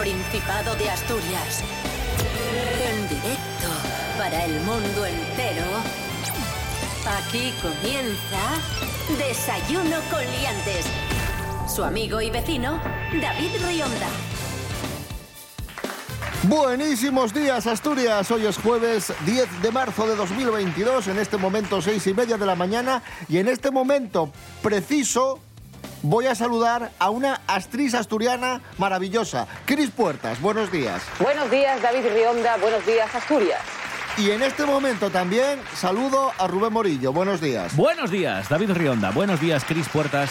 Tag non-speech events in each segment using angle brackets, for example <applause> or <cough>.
Principado de Asturias. En directo para el mundo entero. Aquí comienza Desayuno con Liantes. Su amigo y vecino, David Rionda. Buenísimos días, Asturias. Hoy es jueves 10 de marzo de 2022, en este momento seis y media de la mañana, y en este momento preciso voy a saludar a una actriz asturiana maravillosa, Cris Puertas. Buenos días. Buenos días, David Rionda. Buenos días, Asturias. Y en este momento también saludo a Rubén Morillo. Buenos días. Buenos días, David Rionda. Buenos días, Cris Puertas.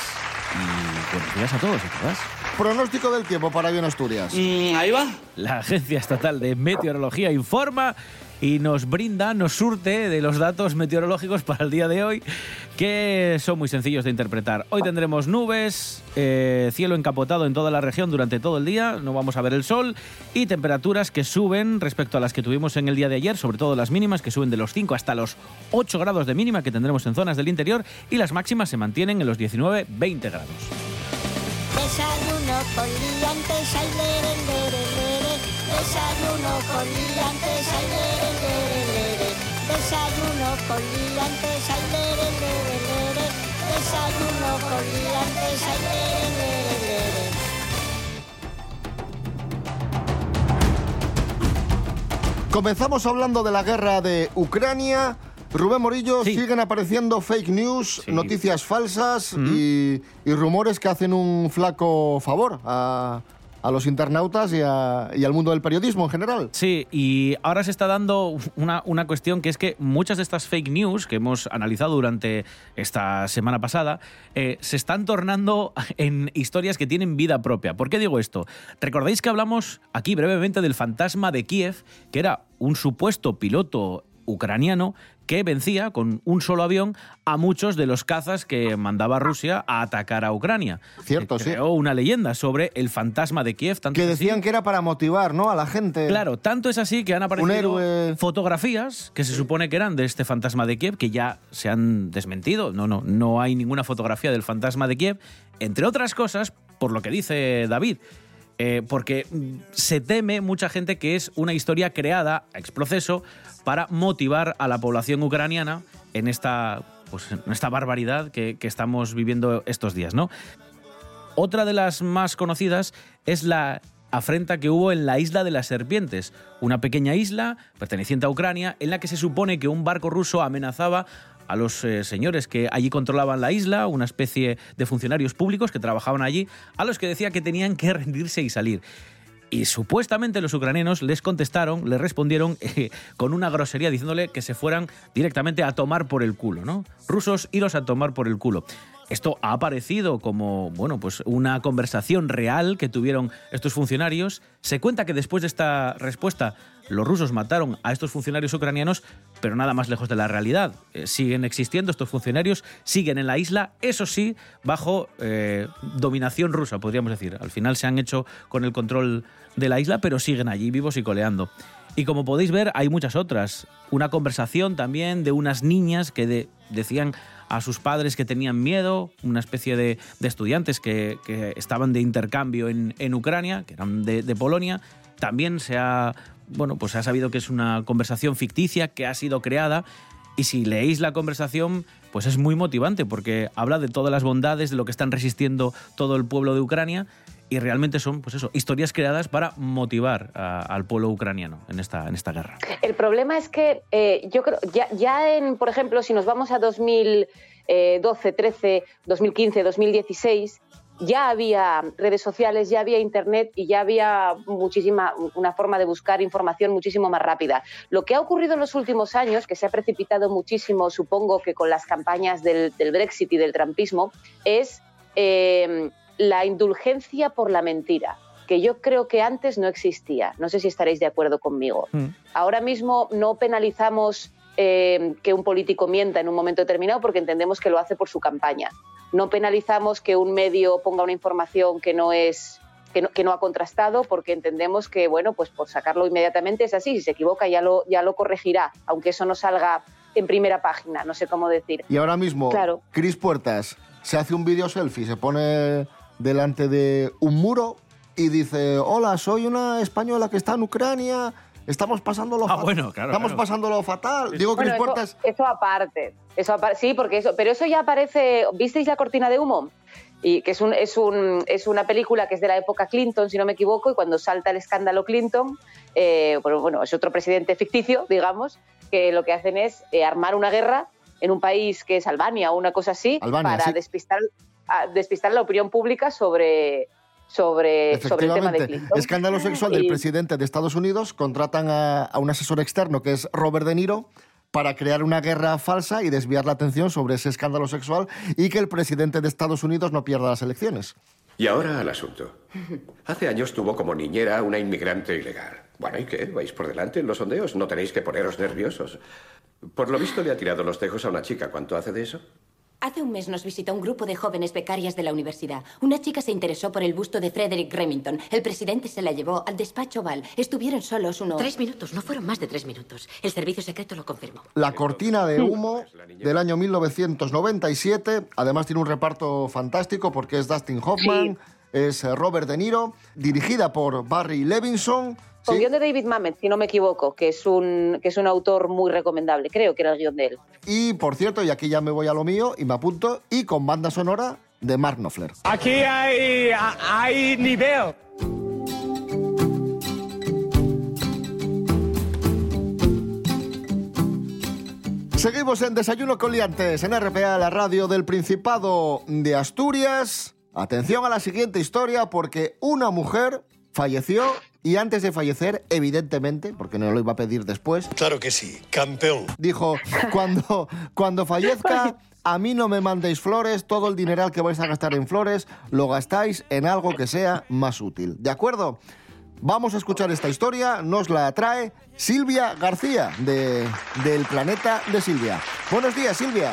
Y buenos días a todos y todas. Pronóstico del tiempo para hoy en Asturias. Mm, ahí va. La Agencia Estatal de Meteorología informa y nos brinda, nos surte de los datos meteorológicos para el día de hoy, que son muy sencillos de interpretar. Hoy tendremos nubes, eh, cielo encapotado en toda la región durante todo el día, no vamos a ver el sol, y temperaturas que suben respecto a las que tuvimos en el día de ayer, sobre todo las mínimas, que suben de los 5 hasta los 8 grados de mínima que tendremos en zonas del interior, y las máximas se mantienen en los 19-20 grados. Desayuno con liantes, ay, lere, lere, lere. Desayuno con liantes, ay. Desayuno con liantes, ay, lere, lere, lere. Desayuno con liantes, ay, lere, lere, lere. Comenzamos hablando de la guerra de Ucrania. Rubén Morillo, Sí. siguen apareciendo fake news, Sí. noticias falsas y, y rumores que hacen un flaco favor a, a los internautas y, a- y al mundo del periodismo en general. Sí, y ahora se está dando una, una cuestión que es que muchas de estas fake news que hemos analizado durante esta semana pasada eh, se están tornando en historias que tienen vida propia. ¿Por qué digo esto? Recordáis que hablamos aquí brevemente del fantasma de Kiev, que era un supuesto piloto ucraniano que vencía con un solo avión a muchos de los cazas que mandaba Rusia a atacar a Ucrania. Cierto, sí. creó una leyenda sobre el fantasma de Kiev. tanto Que así- decían que era para motivar ¿no? a la gente. Claro, tanto es así que han aparecido fotografías que se supone que eran de este fantasma de Kiev, que ya se han desmentido. No, no, no hay ninguna fotografía del fantasma de Kiev, entre otras cosas, por lo que dice David. Eh, porque se teme mucha gente que es una historia creada ex proceso para motivar a la población ucraniana en esta, pues, en esta barbaridad que, que estamos viviendo estos días, ¿no? Otra de las más conocidas es la afrenta que hubo en la isla de las serpientes, una pequeña isla perteneciente a Ucrania en la que se supone que un barco ruso amenazaba a los eh, señores que allí controlaban la isla, una especie de funcionarios públicos que trabajaban allí, a los que decía que tenían que rendirse y salir. Y supuestamente los ucranianos les contestaron, les respondieron <laughs> eh, con una grosería diciéndole que se fueran directamente a tomar por el culo, ¿no? Rusos, iros a tomar por el culo. Esto ha aparecido como, bueno, pues una conversación real que tuvieron estos funcionarios. Se cuenta que después de esta respuesta los rusos mataron a estos funcionarios ucranianos, pero nada más lejos de la realidad. Eh, siguen existiendo estos funcionarios, siguen en la isla, eso sí, bajo eh, dominación rusa, podríamos decir. Al final se han hecho con el control de la isla, pero siguen allí vivos y coleando. Y como podéis ver, hay muchas otras. Una conversación también de unas niñas que de- decían a sus padres que tenían miedo, una especie de, de estudiantes que, que estaban de intercambio en, en Ucrania, que eran de, de Polonia. También se ha, bueno, pues se ha sabido que es una conversación ficticia que ha sido creada. Y si leéis la conversación, pues es muy motivante porque habla de todas las bondades, de lo que están resistiendo todo el pueblo de Ucrania y realmente son, pues eso, historias creadas para motivar al pueblo ucraniano en esta, en esta guerra. El problema es que eh, yo creo, ya, ya en, por ejemplo, si nos vamos a 2012, 13, 2015, 2016, ya había redes sociales, ya había internet y ya había muchísima una forma de buscar información muchísimo más rápida. Lo que ha ocurrido en los últimos años, que se ha precipitado muchísimo, supongo que con las campañas del, del Brexit y del Trumpismo, es eh, la indulgencia por la mentira que yo creo que antes no existía. No sé si estaréis de acuerdo conmigo. Mm. Ahora mismo no penalizamos eh, que un político mienta en un momento determinado porque entendemos que lo hace por su campaña. No penalizamos que un medio ponga una información que no es que no, que no ha contrastado porque entendemos que bueno pues por sacarlo inmediatamente es así si se equivoca ya lo ya lo corregirá aunque eso no salga en primera página no sé cómo decir Y ahora mismo, Claro. Cris Puertas se hace un vídeo selfie, se pone delante de un muro y dice, hola, soy una española que está en Ucrania, estamos pasándolo Ah, fatal. bueno, claro, Estamos claro. pasándolo fatal. Digo que Bueno, mis puertas... eso, eso aparte. Eso apar- sí, porque eso, pero eso ya aparece. ¿Visteis la cortina de humo? Y que es, un, es, un, es una película que es de la época Clinton, si no me equivoco, y cuando salta el escándalo Clinton, eh, bueno, bueno, es otro presidente ficticio, digamos, que lo que hacen es eh, armar una guerra en un país que es Albania o una cosa así, Albania, para sí. despistar, despistar la opinión pública sobre, sobre, sobre el tema de Clinton. escándalo sexual del Y- presidente de Estados Unidos, contratan a, a un asesor externo que es Robert De Niro para crear una guerra falsa y desviar la atención sobre ese escándalo sexual y que el presidente de Estados Unidos no pierda las elecciones. Y ahora al asunto. Hace años tuvo como niñera una inmigrante ilegal. Bueno, ¿y qué? ¿Vais por delante en los sondeos? No tenéis que poneros nerviosos. Por lo visto le ha tirado los tejos a una chica. ¿Cuánto hace de eso? Hace un mes nos visitó un grupo de jóvenes becarias de la universidad. Una chica se interesó por el busto de Frederick Remington. El presidente se la llevó al despacho Oval. Estuvieron solos unos... Tres minutos, no fueron más de tres minutos. El servicio secreto lo confirmó. La cortina de humo del año 1997, además tiene un reparto fantástico porque es Dustin Hoffman, es eh, Robert De Niro, dirigida por Barry Levinson. Con ¿sí? guion de David Mamet, si no me equivoco, que es, un, que es un autor muy recomendable. Creo que era el guion de él. Y por cierto, y aquí ya me voy a lo mío y me apunto, y con banda sonora de Mark Knopfler. Aquí hay, hay nivel. Seguimos en Desayuno con Liantes, en RPA, la radio del Principado de Asturias. Atención a la siguiente historia porque una mujer falleció y antes de fallecer, evidentemente, porque no lo iba a pedir después, Claro que sí, campeón. dijo, <laughs> cuando, cuando fallezca, a mí no me mandéis flores, todo el dineral que vais a gastar en flores lo gastáis en algo que sea más útil. ¿De acuerdo? Vamos a escuchar esta historia, nos la trae Silvia García, de, del planeta de Silvia. Buenos días, Silvia.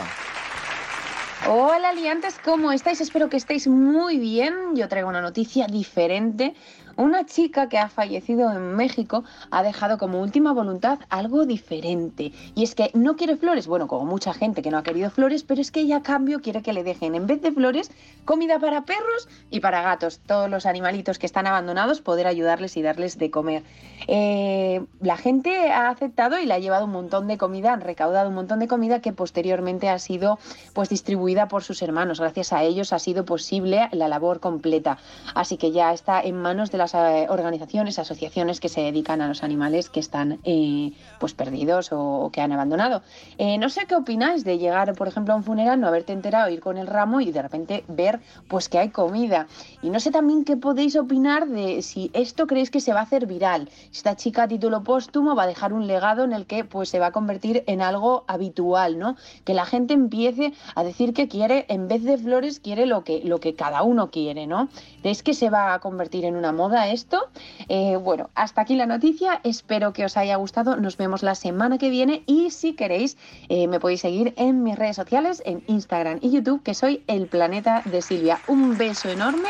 Hola liantes, ¿cómo estáis? Espero que estéis muy bien. Yo traigo una noticia diferente. Una chica que ha fallecido en México ha dejado como última voluntad algo diferente. Y es que no quiere flores, bueno, como mucha gente que no ha querido flores, pero es que ella a cambio quiere que le dejen, en vez de flores, comida para perros y para gatos. Todos los animalitos que están abandonados, poder ayudarles y darles de comer. Eh, la gente ha aceptado y le ha llevado un montón de comida, han recaudado un montón de comida que posteriormente ha sido pues distribuida por sus hermanos. Gracias a ellos ha sido posible la labor completa. Así que ya está en manos de las eh, organizaciones, asociaciones que se dedican a los animales que están eh, pues perdidos o, que han abandonado. Eh, no sé qué opináis de llegar, por ejemplo, a un funeral, no haberte enterado, ir con el ramo y de repente ver pues que hay comida. Y no sé también qué podéis opinar de si esto creéis que se va a hacer viral. Esta chica a título póstumo va a dejar un legado en el que pues se va a convertir en algo habitual, ¿no? Que la gente empiece a decir que quiere, en vez de flores, quiere lo que, lo que cada uno quiere, ¿no? ¿Creéis que se va a convertir en una moda esto? Eh, bueno, hasta aquí la noticia. Espero que os haya gustado. Nos vemos la semana que viene y si queréis eh, me podéis seguir en mis redes sociales, en Instagram y YouTube, que soy El Planeta de Silvia. Un beso enorme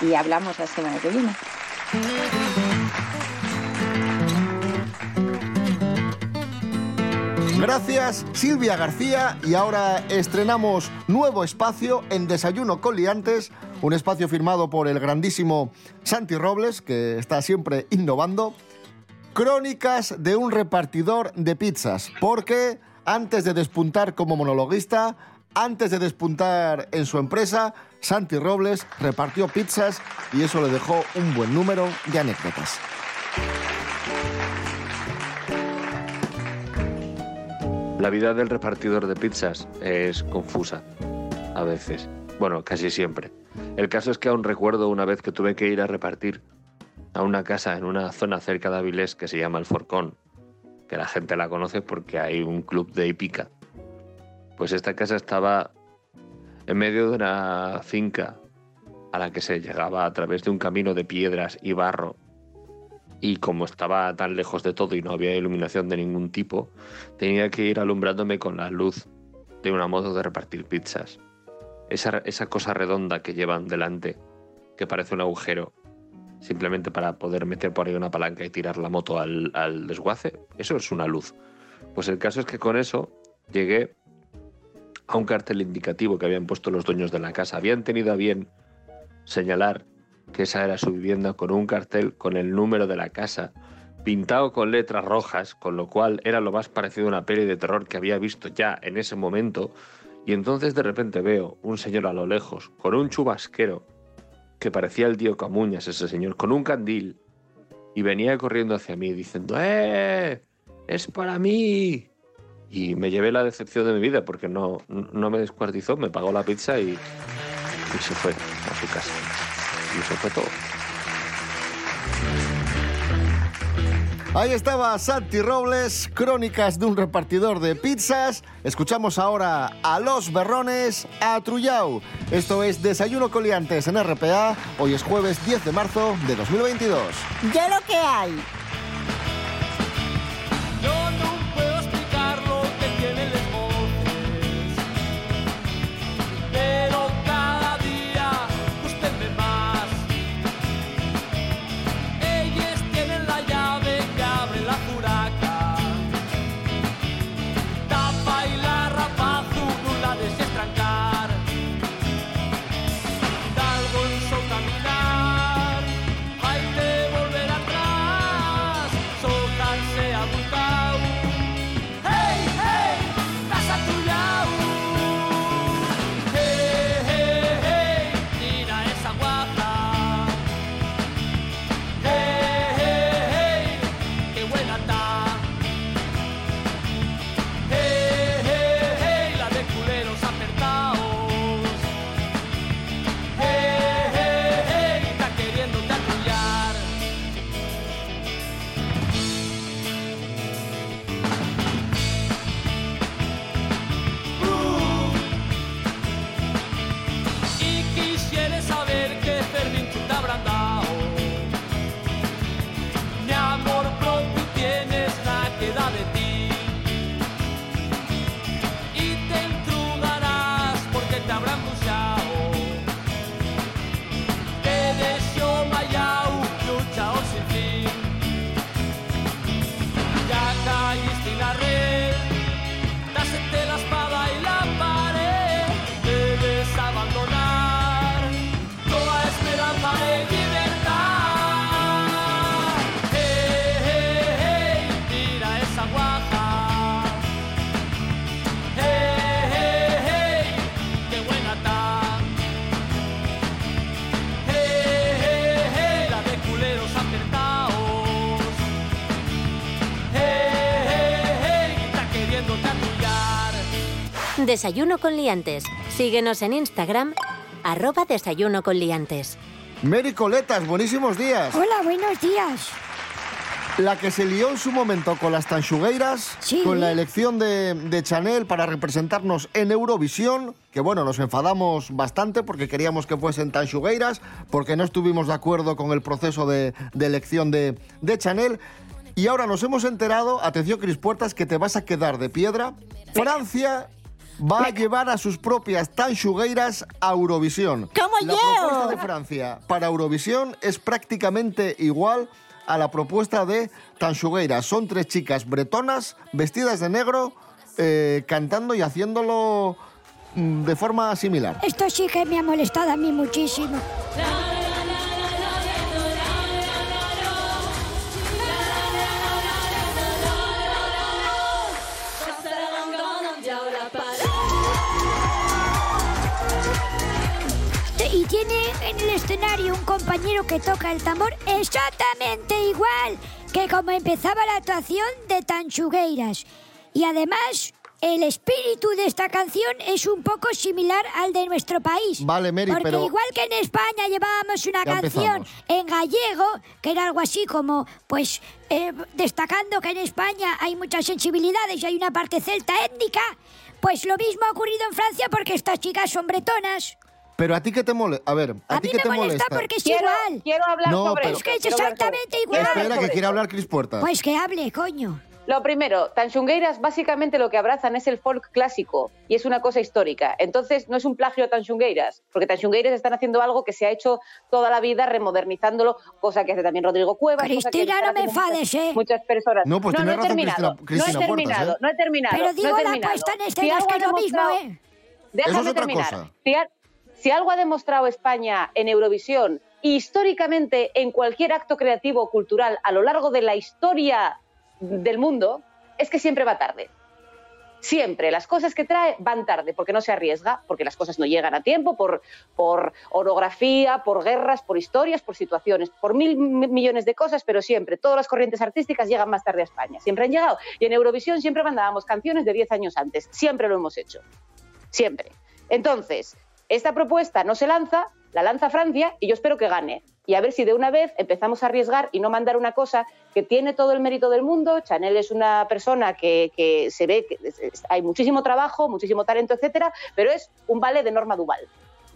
y hablamos la semana que viene. Gracias, Silvia García. Y ahora estrenamos nuevo espacio en Desayuno con Liantes, un espacio firmado por el grandísimo Santi Robles, que está siempre innovando. Crónicas de un repartidor de pizzas, porque antes de despuntar como monologuista, antes de despuntar en su empresa, Santi Robles repartió pizzas y eso le dejó un buen número de anécdotas. La vida del repartidor de pizzas es confusa, a veces. Bueno, casi siempre. El caso es que aún recuerdo una vez que tuve que ir a repartir a una casa en una zona cerca de Avilés que se llama El Forcón, que la gente la conoce porque hay un club de hípica. Pues esta casa estaba en medio de una finca a la que se llegaba a través de un camino de piedras y barro y como estaba tan lejos de todo y no había iluminación de ningún tipo, tenía que ir alumbrándome con la luz de una moto de repartir pizzas. Esa, esa cosa redonda que llevan delante, que parece un agujero, simplemente para poder meter por ahí una palanca y tirar la moto al, al desguace, eso es una luz. Pues el caso es que con eso llegué a un cartel indicativo que habían puesto los dueños de la casa. Habían tenido a bien señalar que esa era su vivienda, con un cartel con el número de la casa, pintado con letras rojas, con lo cual era lo más parecido a una peli de terror que había visto ya en ese momento. Y entonces de repente veo un señor a lo lejos, con un chubasquero, que parecía el tío Camuñas, ese señor, con un candil, y venía corriendo hacia mí diciendo, ¡Eh! ¡Es para mí! Y me llevé la decepción de mi vida porque no, no me descuartizó, me pagó la pizza y, y se fue a su casa. Y eso fue todo. Ahí estaba Santi Robles, crónicas de un repartidor de pizzas. Escuchamos ahora a Los Berrones, a Trullau. Esto es Desayuno Coliantes en RPA. Hoy es jueves 10 de marzo de 2022. Ya lo que hay. Desayuno con liantes. Síguenos en Instagram, arroba desayuno con liantes. Mary Coletas, buenísimos días. Hola, buenos días. La que se lió en su momento con las Tanchugueiras, Sí. con la elección de, de Chanel para representarnos en Eurovisión, que bueno, nos enfadamos bastante porque queríamos que fuesen Tanchugueiras, porque no estuvimos de acuerdo con el proceso de, de elección de, de Chanel. Y ahora nos hemos enterado, atención Cris Puertas, que te vas a quedar de piedra. Francia va a llevar a sus propias Tanchugueiras a Eurovisión. ¿Cómo La yo? propuesta de Francia para Eurovisión es prácticamente igual a la propuesta de Tanchugueiras. Son tres chicas bretonas vestidas de negro eh, cantando y haciéndolo mm, de forma similar. Esto sí que me ha molestado a mí muchísimo. Tiene en el escenario un compañero que toca el tambor exactamente igual que como empezaba la actuación de Tanchugueiras. Y además, el espíritu de esta canción es un poco similar al de nuestro país. Vale, Mary, Porque pero- igual que en España llevábamos una Ya canción empezamos. en gallego, que era algo así como, pues, eh, destacando que en España hay muchas sensibilidades y hay una parte celta étnica, pues lo mismo ha ocurrido en Francia porque estas chicas son bretonas. Pero a ti qué te molesta? A ver, ¿a, A ti me te molesta porque es Quiero, igual. quiero hablar No, sobre pero- Es que es quiero hablar sobre exactamente igual. Espera, que quiere hablar Cris Puertas. Pues que hable, coño. Lo primero, Tanchungueiras básicamente lo que abrazan es el folk clásico y es una cosa histórica. Entonces no es un plagio a Tanchungueiras, porque Tanchungueiras están haciendo algo que se ha hecho toda la vida remodernizándolo, cosa que hace también Rodrigo Cuevas. que Cristina, no me enfades, ¿eh? Muchas personas. No, pues no, tiene he razón terminado. Cristina- Cristina no he Puertas, terminado, ¿eh? no he terminado. Pero no he digo la puesta en Si es que es lo mismo, ¿eh? Déjame Eso es otra terminar. cosa. Si, si algo ha demostrado España en Eurovisión históricamente en cualquier acto creativo o cultural a lo largo de la historia del mundo es que siempre va tarde. Siempre, las cosas que trae van tarde, porque no se arriesga, porque las cosas no llegan a tiempo, por, por orografía, por guerras, por historias, por situaciones, por mil millones de cosas, pero siempre, todas las corrientes artísticas llegan más tarde a España, siempre han llegado. Y en Eurovisión siempre mandábamos canciones de 10 años antes, siempre lo hemos hecho, siempre. Entonces, esta propuesta no se lanza, la lanza Francia y yo espero que gane. Y a ver si de una vez empezamos a arriesgar y no mandar una cosa que tiene todo el mérito del mundo. Chanel es una persona que, que se ve que hay muchísimo trabajo, muchísimo talento, etcétera, pero es un ballet de Norma Duval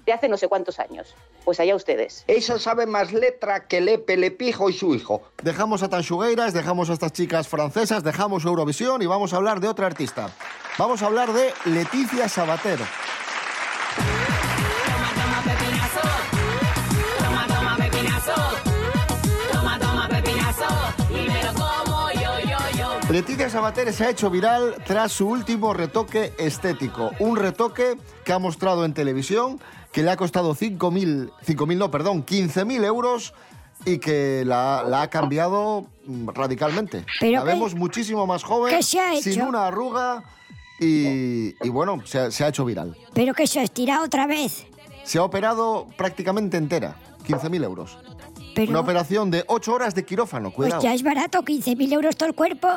de hace no sé cuántos años. Pues allá ustedes. Ella sabe más letra que Lepe, Lepijo y su hijo. Dejamos a Tanchugueiras, dejamos a estas chicas francesas, dejamos Eurovisión y vamos a hablar de otra artista. Vamos a hablar de Leticia Sabater. Leticia Sabater se ha hecho viral tras su último retoque estético. Un retoque que ha mostrado en televisión, que le ha costado 5.000, 5.000 no, perdón, 15.000 euros y que la, la ha cambiado radicalmente. Pero la vemos muchísimo más joven, ¿Qué se ha sin una arruga y, y bueno, se ha, se ha hecho viral. Pero que se ha estirado otra vez. Se ha operado prácticamente entera, 15.000 euros. Pero, Una operación de 8 horas de quirófano, cuidado. pues ya es barato, 15.000 euros todo el cuerpo.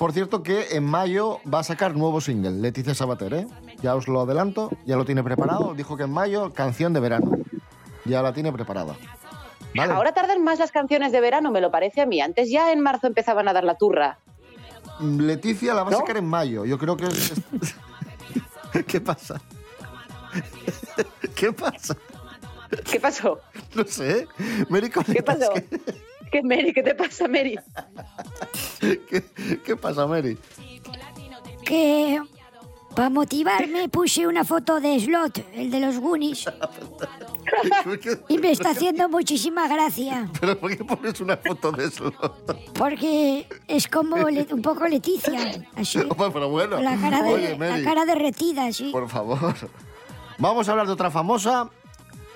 Por cierto que en mayo va a sacar nuevo single, Leticia Sabater, ¿eh? Ya os lo adelanto, ya lo tiene preparado. Dijo que en mayo, canción de verano. Ya la tiene preparada. Vale. Ahora tardan más las canciones de verano, me lo parece a mí. Antes ya en marzo empezaban a dar la turra. Mm, Leticia la va a sacar en mayo. Yo creo que es... <laughs> ¿Qué pasa? ¿Qué pasa? ¿Qué pasó? No sé. Mary ¿Qué pasó? ¿Qué, Mary? ¿Qué te pasa, Mary? <laughs> <laughs> ¿Qué, qué pasa, Mary? Que para motivarme puse una foto de Slot, el de los Goonies, <laughs> y me está haciendo muchísima gracia. ¿Pero por qué pones una foto de eso? Porque es como un poco Leticia, así. <laughs> Pero bueno. Con la cara, de, Oye, la cara derretida, así. por favor. Vamos a hablar de otra famosa,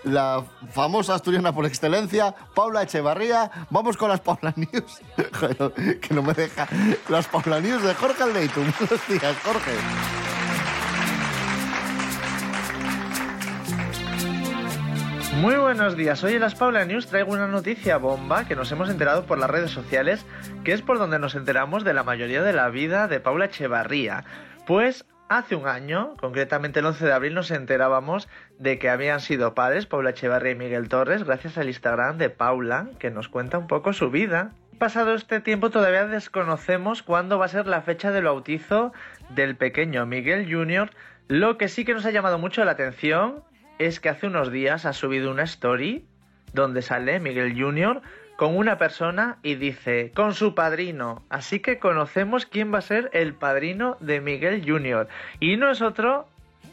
la famosa asturiana por excelencia, Paula Echevarría. Vamos con las Paula News. <laughs> Que no me deja. Las Paula News de Jorge Aldeitum. <laughs> Buenos días, Jorge. Muy buenos días, hoy en las Paula News traigo una noticia bomba que nos hemos enterado por las redes sociales, que es por donde nos enteramos de la mayoría de la vida de Paula Echevarría. Pues hace un año, concretamente el 11 de abril, nos enterábamos de que habían sido padres Paula Echevarría y Miguel Torres gracias al Instagram de Paula, que nos cuenta un poco su vida. Pasado este tiempo todavía desconocemos cuándo va a ser la fecha del bautizo del pequeño Miguel Jr. Lo que sí que nos ha llamado mucho la atención es que hace unos días ha subido una story donde sale Miguel Jr. con una persona y dice con su padrino. Así que conocemos quién va a ser el padrino de Miguel Jr. Y no es otro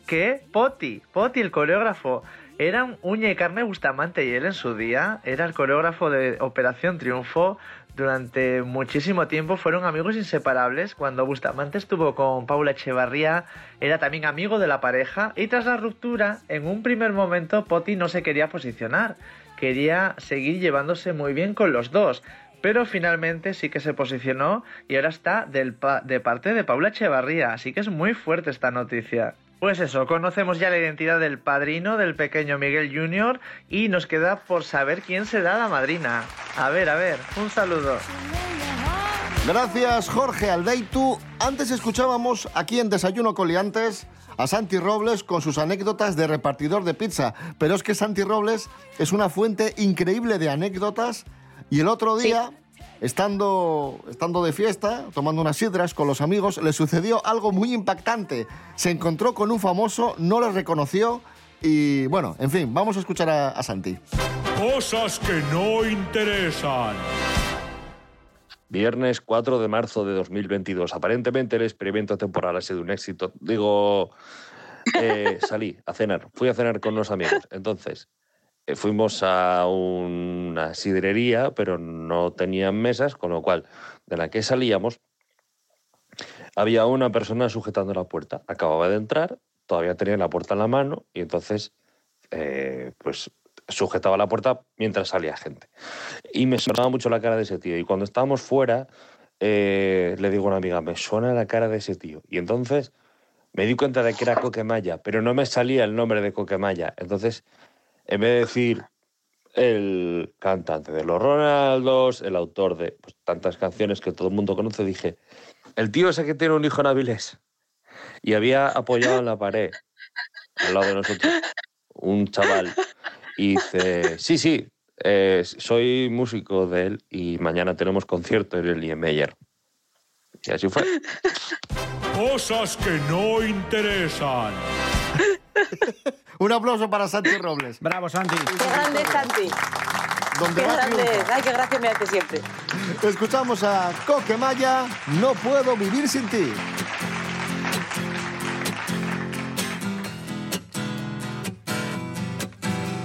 que Poti, Poti el coreógrafo. Eran Uña y Carne Bustamante y él en su día era el coreógrafo de Operación Triunfo. Durante muchísimo tiempo fueron amigos inseparables. Cuando Bustamante estuvo con Paula Echevarría, era también amigo de la pareja. Y tras la ruptura, en un primer momento, Poti no se quería posicionar. Quería seguir llevándose muy bien con los dos. Pero finalmente sí que se posicionó y ahora está del de parte de Paula Echevarría. Así que es muy fuerte esta noticia. Pues eso, conocemos ya la identidad del padrino del pequeño Miguel Jr. y nos queda por saber quién será la madrina. A ver, a ver, un saludo. Gracias, Jorge Aldeitu. Antes escuchábamos aquí en Desayuno Coliantes a Santi Robles con sus anécdotas de repartidor de pizza. Pero es que Santi Robles es una fuente increíble de anécdotas. Y el otro día, estando, estando de fiesta, tomando unas sidras con los amigos, le sucedió algo muy impactante. Se encontró con un famoso, no le reconoció. Y bueno, en fin, vamos a escuchar a, a Santi. Cosas que no interesan. Viernes 4 de marzo de 2022. Aparentemente el experimento temporal ha sido un éxito. Digo, eh, <laughs> salí a cenar. Fui a cenar con unos amigos. Entonces, eh, fuimos a una sidrería, pero no tenían mesas, con lo cual, de la que salíamos, había una persona sujetando la puerta. Acababa de entrar, todavía tenía la puerta en la mano y entonces, eh, pues sujetaba la puerta mientras salía gente. Y me sonaba mucho la cara de ese tío. Y cuando estábamos fuera, eh, le digo a una amiga, me suena la cara de ese tío. Y entonces me di cuenta de que era Coquemaya, pero no me salía el nombre de Coquemaya. Entonces, en vez de decir el cantante de los Ronaldos, el autor de pues, tantas canciones que todo el mundo conoce, dije, el tío ese que tiene un hijo en Avilés. Y había apoyado en la pared, al lado de nosotros, un chaval. Y dice, sí, sí, eh, soy músico de él y mañana tenemos concierto en el Niemeyer. Y así fue. <laughs> Cosas que no interesan. <laughs> Un aplauso para Santi Robles. Bravo, Santi. Qué grande es Santi. Donde Qué grande es. Ay, qué gracia me hace siempre. Escuchamos a Coquemaya, No puedo vivir sin ti.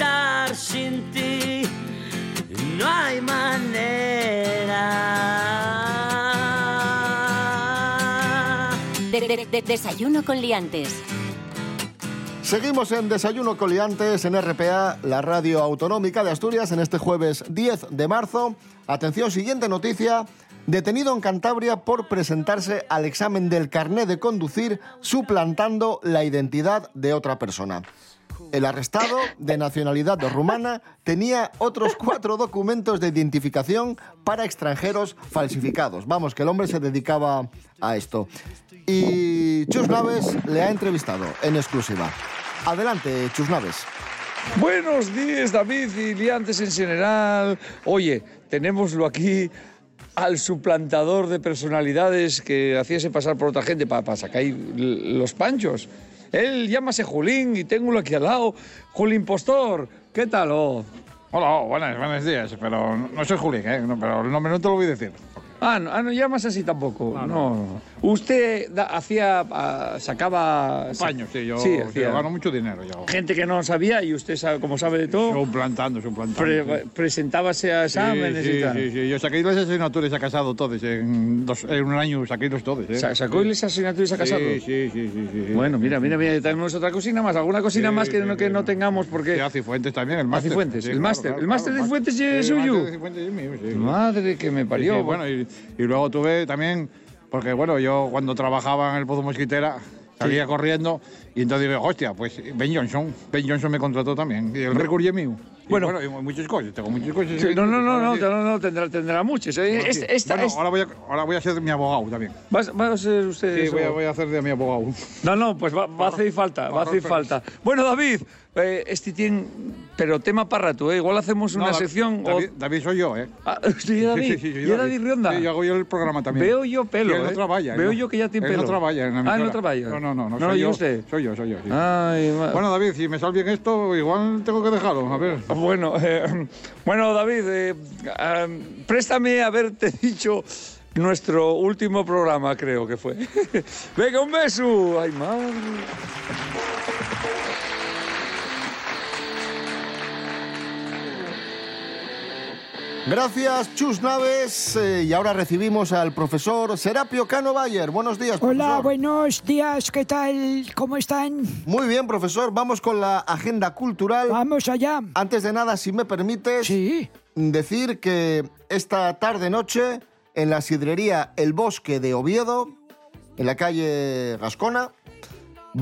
estar sin ti, no hay manera. De- de- de- desayuno con liantes. Seguimos en Desayuno Coliantes en RPA, la radio autonómica de Asturias, en este jueves 10 de marzo. Atención, siguiente noticia. Detenido en Cantabria por presentarse al examen del carné de conducir suplantando la identidad de otra persona. El arrestado, de nacionalidad rumana, tenía otros cuatro documentos de identificación para extranjeros falsificados. Vamos, que el hombre se dedicaba a esto. Y Chus Naves le ha entrevistado en exclusiva. Adelante, Chus Naves. Buenos días, David y liantes en general. Oye, tenémoslo aquí al suplantador de personalidades que hacíase pasar por otra gente para sacar ahí l- los panchos. Él llámase Julín y tengo aquí al lado. Julín Postor, ¿qué tal? oh? Hola, buenos, buenos días, pero no soy Juli, ¿eh? No, pero el nombre no te lo voy a decir. Ah, no, ah, no llamas así tampoco. No. Usted da- hacía, ah, sacaba... Paños, sí, yo, Sí, sí, hacía. yo gano mucho dinero. Yo. Gente que no sabía y usted sabe, como sabe de todo. Suplantando, suplantando. pre- sí. presentábase a Sí, exámenes sí, y tal. sí, sí, Yo saqué las asignaturas y he casado todos. En, dos, en un año saqué los todos. ¿eh? Sa- ¿Sacó las asignaturas y se ha casado? Sí, sí, sí, sí, sí, sí. Bueno, mira, mira, mira, tenemos otra cocina más, alguna cocina Sí, más que, sí, no, que no tengamos porque... Sí, a Cifuentes también, el máster. Sí, el claro, máster. claro, ¿El máster claro, de Cifuentes Sí, es suyo? sí. Madre que me parió. Sí, sí, bueno, y, y luego tuve también, porque bueno, yo cuando trabajaba en el Pozo Mosquitera salía corriendo y entonces digo, hostia, pues Ben Johnson, Ben Johnson me contrató también, y el récord es mío. Y Bueno. bueno, y muchas cosas, tengo muchas cosas. Sí, no, no, no, no, Sí. no, no, tendrá, tendrá muchos. eh. Bueno, Esta- sí. esta- Bueno, esta- ahora, voy a, ahora voy a ser mi abogado también. ¿Vas- va a ser usted Sí, voy a, voy a hacer de mi abogado. No, no, pues va, va a hacer falta, va a hacer falta. Bueno, David, eh, este tiene... Pero tema para rato, ¿eh? Igual hacemos una No, sección... o- David, David soy yo, ¿eh? Ah, ¿usted es David? Sí, sí, sí, soy ¿Y es David Rionda? Sí, yo hago yo el programa también. Veo yo pelo, ¿eh? Veo él yo que ya tiene pelo. no trabaja en la Ah, no trabaja. No, no, no. no No, soy ¿y yo. usted? Soy yo, soy yo. sí. Ay, ma- Bueno, David, si me sale bien esto, igual tengo que dejarlo. A ver. Bueno, eh, bueno David, eh, ah, préstame haberte <laughs> dicho nuestro último programa, creo que fue. <laughs> Venga, un beso. Ay, madre. Gracias, Chus Naves. Eh, y ahora recibimos al profesor Serapio Cano Bayer. Buenos días, profesor. Hola, buenos días, ¿qué tal? ¿Cómo están? Muy bien, profesor. Vamos con la agenda cultural. Vamos allá. Antes de nada, si me permites, decir que esta tarde-noche en la sidrería El Bosque de Oviedo, en la calle Gascona,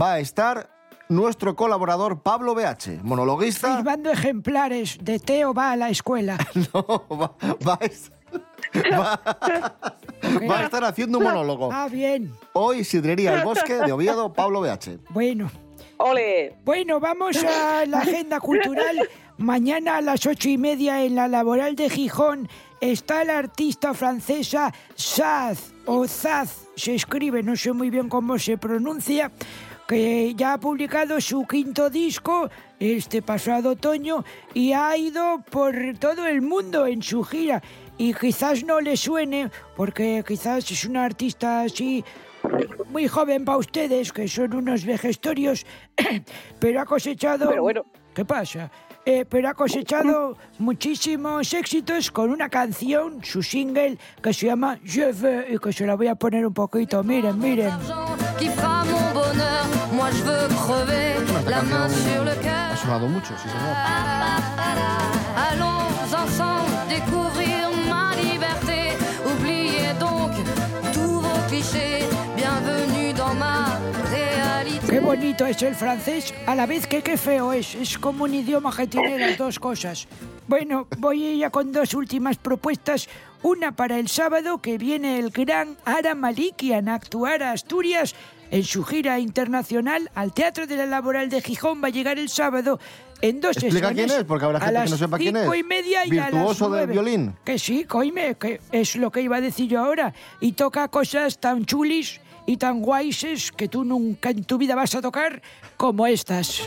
va a estar nuestro colaborador Pablo BH, monologuista. Firmando ejemplares de Teo va a la escuela. <laughs> no, va, va a va- va a estar haciendo un monólogo. Ah, bien. Hoy, sidrería El Bosque de Oviedo, Pablo BH. Bueno. ¡Ole! Bueno, vamos a la agenda cultural. Mañana a las ocho y media en la Laboral de Gijón está la artista francesa Saz, o Zaz, se escribe, no sé muy bien cómo se pronuncia, que ya ha publicado su quinto disco este pasado otoño y ha ido por todo el mundo en su gira. Y quizás no le suene, porque quizás es una artista así muy joven para ustedes, que son unos vejestorios, <coughs> pero ha cosechado... Pero bueno. ¿Qué pasa? Eh, pero ha cosechado muchísimos éxitos con una canción, su single, que se llama Je veux, y que se la voy a poner un poquito. Miren, miren. Cœur. Ha sonado mucho, sí, señor. Allons ensemble découvrir ma liberté. Oubliez donc tous vos clichés. Bienvenue dans ma réalité. Qué bonito es el francés, a la vez que qué feo es. Es como un idioma que tiene las dos cosas. Bueno, voy ya con dos últimas propuestas. Una para el sábado, que viene el gran Ara Malikian a actuar a Asturias en su gira internacional al Teatro de la Laboral de Gijón. Va a llegar el sábado en dos Explica quién es, porque habrá a gente que no sepa quién cinco es. y media y a las Virtuoso del nueve. violín. Que sí, coime, que es lo que iba a decir yo ahora. Y toca cosas tan chulis y tan guayses que tú nunca en tu vida vas a tocar como estas.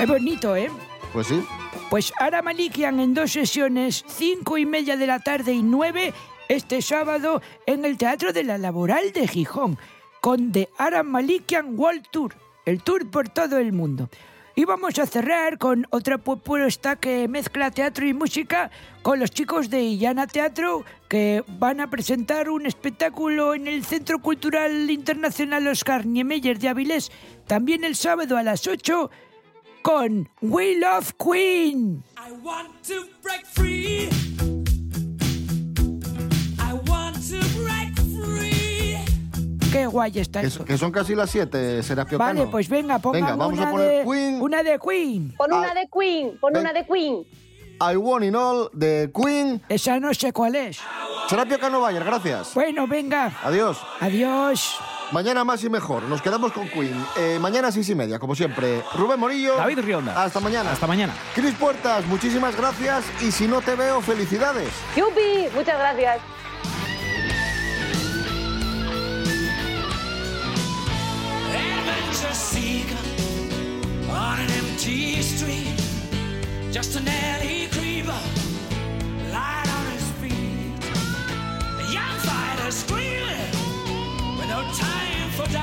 Qué bonito, ¿eh? Pues sí. Pues Ara Malikian en dos sesiones, cinco y media de la tarde y nueve, este sábado en el Teatro de la Laboral de Gijón, con The Ara Malikian World Tour, el tour por todo el mundo. Y vamos a cerrar con otra propuesta que mezcla teatro y música con los chicos de Illana Teatro que van a presentar un espectáculo en el Centro Cultural Internacional Oscar Niemeyer de Avilés también el sábado a las 8 con We Love Queen. I want to break free. I want to break free. Qué guay está Que, eso. que son casi las 7, Serapio Vale, Cano. pues venga, pongamos Venga, vamos una, a poner de, Queen. una de Queen. Pon una de Queen, pon una de Queen. I Want It All de Queen. Esa no sé cuál es. Serapio Cano Bayer, gracias. Bueno, venga. Adiós. Adiós. Mañana más y mejor. Nos quedamos con Queen. Eh, mañana a seis y media, como siempre. Rubén Morillo. David Rionda. Hasta mañana. Hasta mañana. Cris Puertas, muchísimas gracias. Y si no te veo, felicidades. ¡Yupi! Muchas gracias. Adventure seeker on an empty street. Just an alley creeper, light on his feet. A young fighter screaming. no time for doubt.